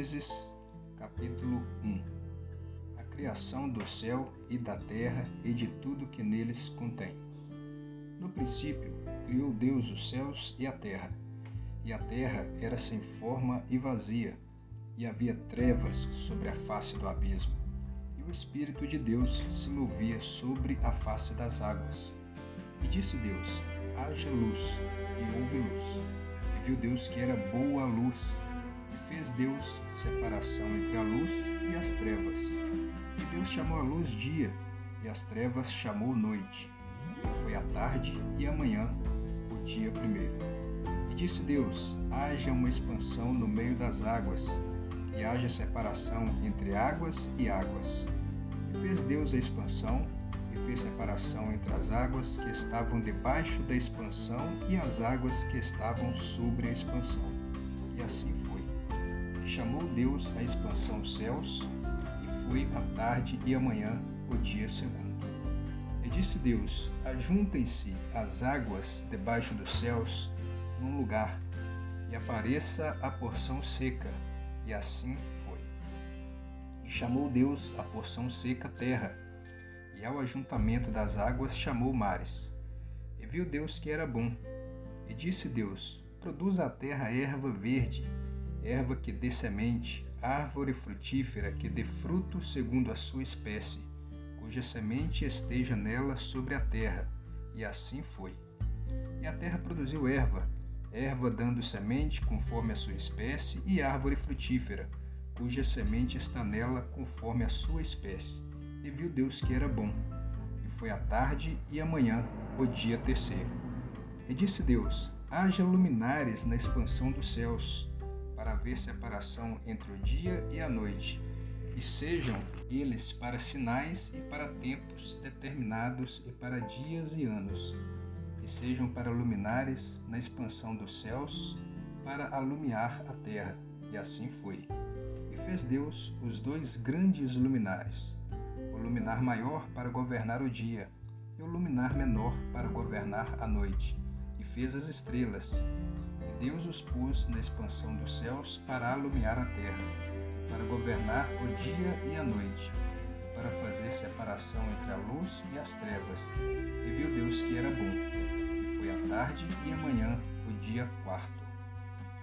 Gênesis, capítulo 1 A criação do céu e da terra e de tudo que neles contém. No princípio, criou Deus os céus e a terra. E a terra era sem forma e vazia, e havia trevas sobre a face do abismo. E o Espírito de Deus se movia sobre a face das águas. E disse Deus: Haja luz, e houve luz. E viu Deus que era boa a luz fez Deus separação entre a luz e as trevas. E Deus chamou a luz dia, e as trevas chamou noite. E foi a tarde e a manhã, o dia primeiro. E disse Deus: haja uma expansão no meio das águas, e haja separação entre águas e águas. E fez Deus a expansão, e fez separação entre as águas que estavam debaixo da expansão e as águas que estavam sobre a expansão. E assim chamou Deus a expansão dos céus, e foi a tarde e a manhã o dia segundo. E disse Deus: Ajuntem-se as águas debaixo dos céus num lugar, e apareça a porção seca. E assim foi. E chamou Deus a porção seca terra, e ao ajuntamento das águas chamou mares. E viu Deus que era bom. E disse Deus: Produza a terra erva verde, erva que dê semente, árvore frutífera que dê fruto segundo a sua espécie, cuja semente esteja nela sobre a terra. E assim foi. E a terra produziu erva, erva dando semente conforme a sua espécie, e árvore frutífera, cuja semente está nela conforme a sua espécie. E viu Deus que era bom. E foi a tarde e a manhã, o dia terceiro. E disse Deus: Haja luminares na expansão dos céus para haver separação entre o dia e a noite, e sejam eles para sinais e para tempos determinados e para dias e anos, e sejam para luminares na expansão dos céus, para alumiar a terra. E assim foi. E fez Deus os dois grandes luminares, o luminar maior para governar o dia, e o luminar menor para governar a noite, e fez as estrelas, Deus os pôs na expansão dos céus para alumiar a terra, para governar o dia e a noite, para fazer separação entre a luz e as trevas. E viu Deus que era bom. E foi a tarde e a manhã, o dia quarto.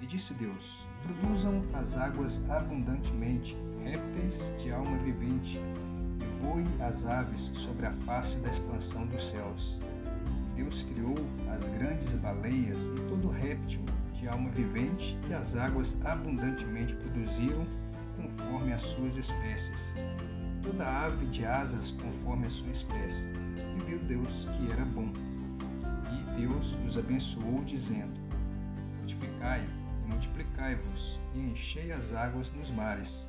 E disse Deus: Produzam as águas abundantemente, répteis de alma vivente, e voem as aves sobre a face da expansão dos céus. Deus criou as grandes baleias e todo réptil de alma vivente que as águas abundantemente produziram conforme as suas espécies. Toda ave de asas conforme a sua espécie. E viu Deus que era bom. E Deus os abençoou, dizendo: Frutificai e multiplicai-vos, e enchei as águas nos mares,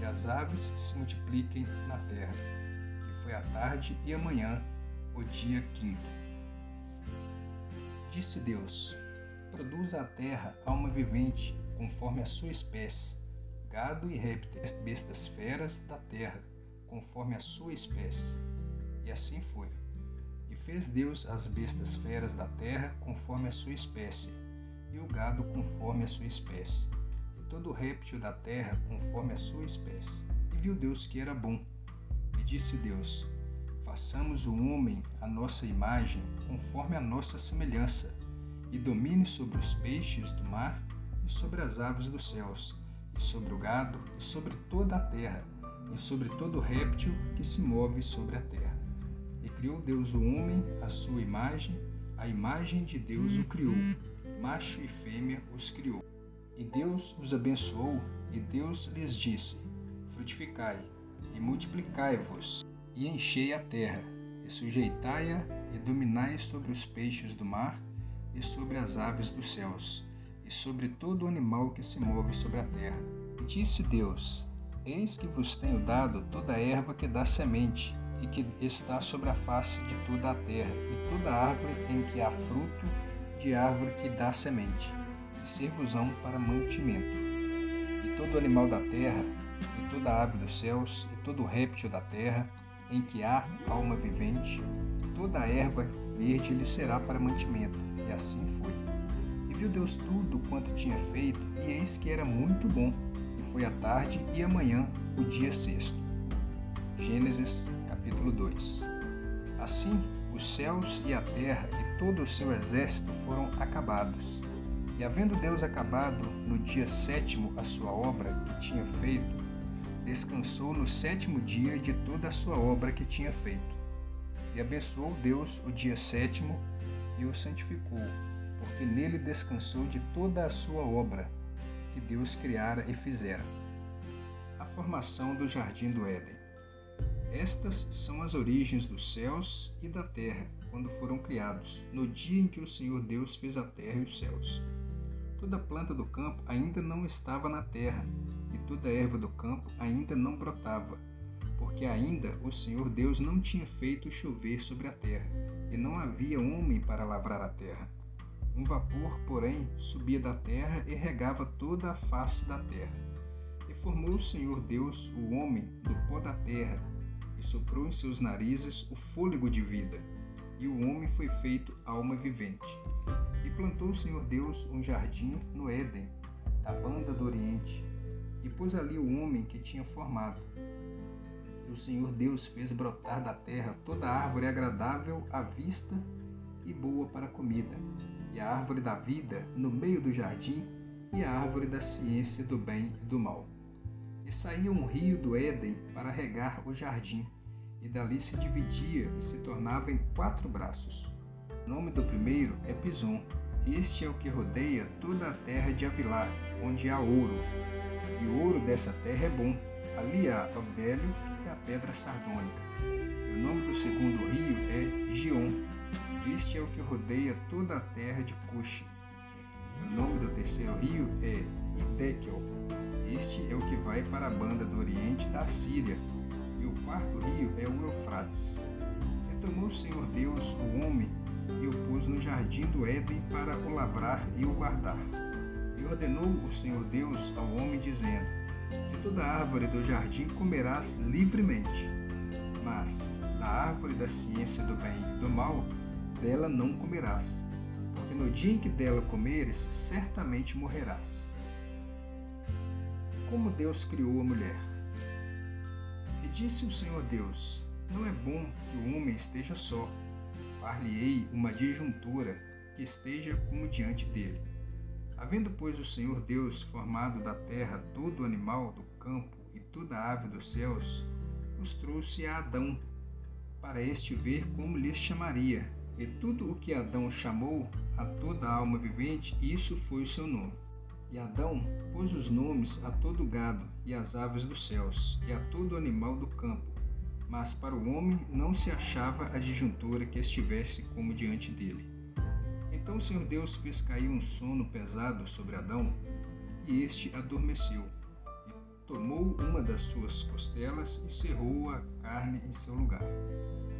e as aves se multipliquem na terra. E foi a tarde e a manhã, o dia quinto. Disse Deus: Produz a terra alma vivente, conforme a sua espécie, gado e répteis, bestas feras da terra, conforme a sua espécie. E assim foi. E fez Deus as bestas feras da terra, conforme a sua espécie, e o gado conforme a sua espécie, e todo réptil da terra conforme a sua espécie. E viu Deus que era bom. E disse Deus: Façamos o homem à nossa imagem, conforme a nossa semelhança e domine sobre os peixes do mar e sobre as aves dos céus, e sobre o gado e sobre toda a terra, e sobre todo réptil que se move sobre a terra. E criou Deus o homem à sua imagem, a imagem de Deus o criou, macho e fêmea os criou. E Deus os abençoou, e Deus lhes disse: Frutificai e multiplicai-vos, e enchei a terra, e sujeitai-a, e dominai sobre os peixes do mar, e sobre as aves dos céus, e sobre todo animal que se move sobre a terra. Disse Deus: Eis que vos tenho dado toda erva que dá semente, e que está sobre a face de toda a terra, e toda árvore em que há fruto de árvore que dá semente, e servosão para mantimento. E todo animal da terra, e toda ave dos céus, e todo réptil da terra, em que há alma vivente, toda erva verde lhe será para mantimento. E assim foi. E viu Deus tudo quanto tinha feito, e eis que era muito bom. E foi a tarde e amanhã o dia sexto. Gênesis capítulo 2 Assim os céus e a terra e todo o seu exército foram acabados. E havendo Deus acabado no dia sétimo a sua obra que tinha feito, descansou no sétimo dia de toda a sua obra que tinha feito. Abençoou Deus o dia sétimo e o santificou, porque nele descansou de toda a sua obra que Deus criara e fizera. A formação do jardim do Éden. Estas são as origens dos céus e da terra, quando foram criados, no dia em que o Senhor Deus fez a terra e os céus. Toda planta do campo ainda não estava na terra, e toda erva do campo ainda não brotava, porque ainda o Senhor Deus não tinha feito chover sobre a terra, e não havia homem para lavrar a terra. Um vapor, porém, subia da terra e regava toda a face da terra. E formou o Senhor Deus o homem do pó da terra, e soprou em seus narizes o fôlego de vida, e o homem foi feito alma vivente. E plantou o Senhor Deus um jardim no Éden, da banda do Oriente, e pôs ali o homem que tinha formado. O Senhor Deus fez brotar da terra toda árvore agradável à vista e boa para a comida, e a árvore da vida no meio do jardim, e a árvore da ciência do bem e do mal. E saía um rio do Éden para regar o jardim, e dali se dividia e se tornava em quatro braços. O nome do primeiro é Pison. Este é o que rodeia toda a terra de Avilá, onde há ouro. E o ouro dessa terra é bom. Ali há o bélio a pedra sardônica. O nome do segundo rio é Gion. Este é o que rodeia toda a terra de Cuxi. O nome do terceiro rio é Itekel. Este é o que vai para a banda do oriente da Síria. E o quarto rio é o Eufrates. E tomou o Senhor Deus o homem e o pôs no jardim do Éden para o lavrar e o guardar. E ordenou o Senhor Deus ao homem, dizendo: De toda árvore do jardim comerás livremente, mas da árvore da ciência do bem e do mal dela não comerás, porque no dia em que dela comeres, certamente morrerás. Como Deus criou a mulher? E disse o Senhor Deus: Não é bom que o homem esteja só. Far-lhe-ei uma disjuntura que esteja como diante dele. Havendo, pois, o Senhor Deus formado da terra todo animal do campo e toda ave dos céus, os trouxe a Adão, para este ver como lhes chamaria. E tudo o que Adão chamou a toda alma vivente, isso foi o seu nome. E Adão pôs os nomes a todo gado e às aves dos céus, e a todo animal do campo. Mas para o homem não se achava a disjuntura que estivesse como diante dele. Então o Senhor Deus fez cair um sono pesado sobre Adão, e este adormeceu. E tomou uma das suas costelas e cerrou a carne em seu lugar.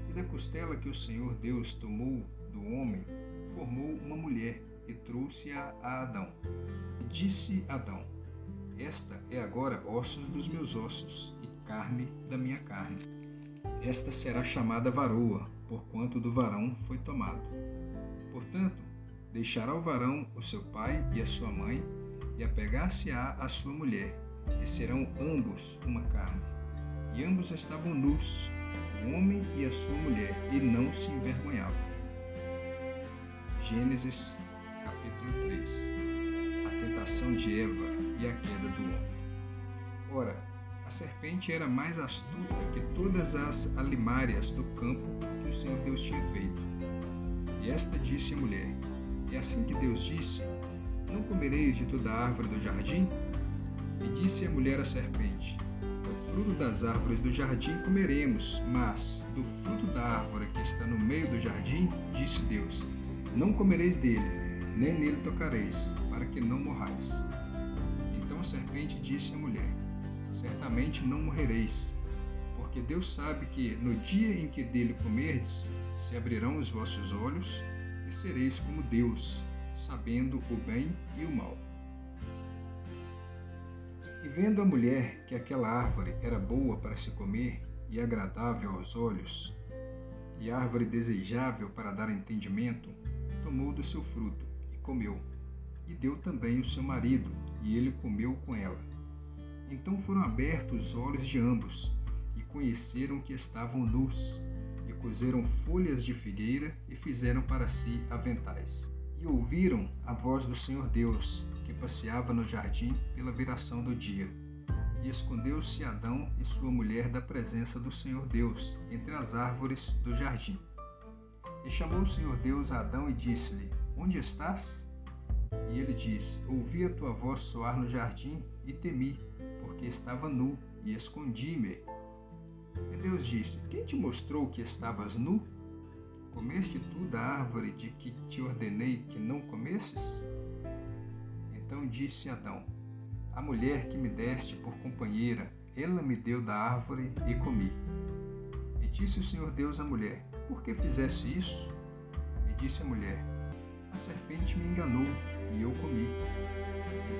E da costela que o Senhor Deus tomou do homem, formou uma mulher e trouxe-a a Adão. E disse Adão: Esta é agora ossos dos meus ossos e carne da minha carne. Esta será chamada varoa, porquanto do varão foi tomado. Portanto, deixará o varão o seu pai e a sua mãe, e apegar-se-á à sua mulher, e serão ambos uma carne. E ambos estavam nus, o homem e a sua mulher, e não se envergonhavam. Gênesis capítulo 3 A tentação de Eva e a queda do homem. Ora, a serpente era mais astuta que todas as alimárias do campo que o Senhor Deus tinha feito. E esta disse à mulher: É assim que Deus disse: Não comereis de toda árvore do jardim? E disse a mulher à serpente: fruto das árvores do jardim comeremos, mas do fruto da árvore que está no meio do jardim, disse Deus: Não comereis dele, nem nele tocareis, para que não morrais. Então a serpente disse à mulher: Certamente não morrereis, porque Deus sabe que no dia em que dele comerdes, se abrirão os vossos olhos e sereis como Deus, sabendo o bem e o mal. E vendo a mulher que aquela árvore era boa para se comer e agradável aos olhos, e árvore desejável para dar entendimento, tomou do seu fruto e comeu. E deu também o seu marido, e ele comeu com ela. Então foram abertos os olhos de ambos, e conheceram que estavam nus, cozeram folhas de figueira e fizeram para si aventais. E ouviram a voz do Senhor Deus, que passeava no jardim pela viração do dia. E escondeu-se Adão e sua mulher da presença do Senhor Deus entre as árvores do jardim. E chamou o Senhor Deus a Adão e disse-lhe: Onde estás? E ele disse: Ouvi a tua voz soar no jardim e temi, porque estava nu e escondi-me. E Deus disse: Quem te mostrou que estavas nu? Comeste tu da árvore de que te ordenei que não comesses? Então disse Adão: A mulher que me deste por companheira, ela me deu da árvore e comi. E disse o Senhor Deus à mulher: Por que fizeste isso? E disse a mulher: A serpente me enganou e eu comi.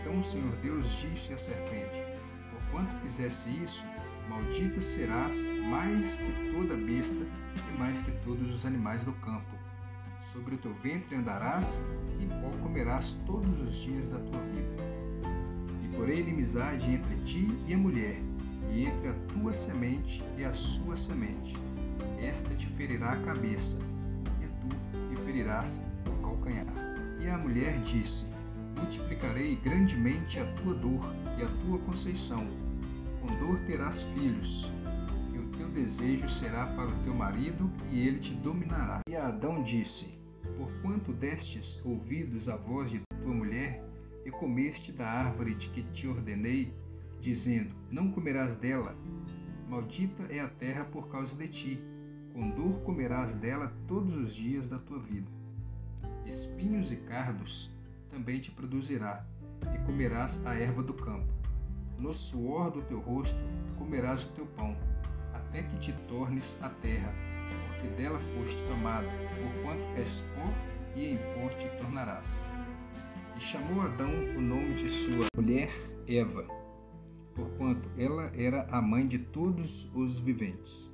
Então o Senhor Deus disse à serpente: Porquanto fizesse isso, maldita serás mais que toda besta e mais que todos os animais do campo. Sobre o teu ventre andarás e pó comerás todos os dias da tua vida. E porei inimizade entre ti e a mulher, e entre a tua semente e a sua semente. Esta te ferirá a cabeça, e tu lhe ferirás o calcanhar. E a mulher disse: Multiplicarei grandemente a tua dor e a tua conceição. Com dor terás filhos, e o teu desejo será para o teu marido, e ele te dominará. E Adão disse: Porquanto destes ouvidos à voz de tua mulher, e comeste da árvore de que te ordenei, dizendo: Não comerás dela. Maldita é a terra por causa de ti. Com dor comerás dela todos os dias da tua vida espinhos e cardos também te produzirá, e comerás a erva do campo. No suor do teu rosto comerás o teu pão, até que te tornes a terra, porque dela foste tomado, porquanto és pó, e em pó te tornarás. E chamou Adão o nome de sua mulher Eva, porquanto ela era a mãe de todos os viventes.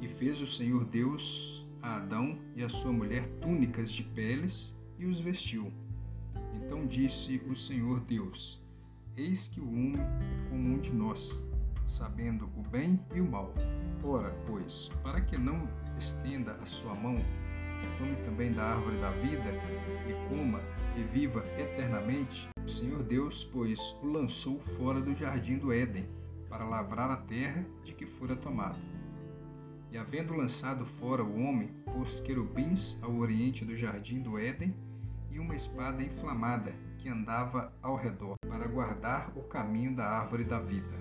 E fez o Senhor Deus a Adão e a sua mulher túnicas de peles e os vestiu. Então disse o Senhor Deus: Eis que o homem é como um de nós, sabendo o bem e o mal. Ora, pois, para que não estenda a sua mão e tome também da árvore da vida e coma e viva eternamente, o Senhor Deus, pois, o lançou fora do jardim do Éden para lavrar a terra de que fora tomado. E havendo lançado fora o homem, pôs querubins ao oriente do jardim do Éden e uma espada inflamada que andava ao redor, para guardar o caminho da árvore da vida.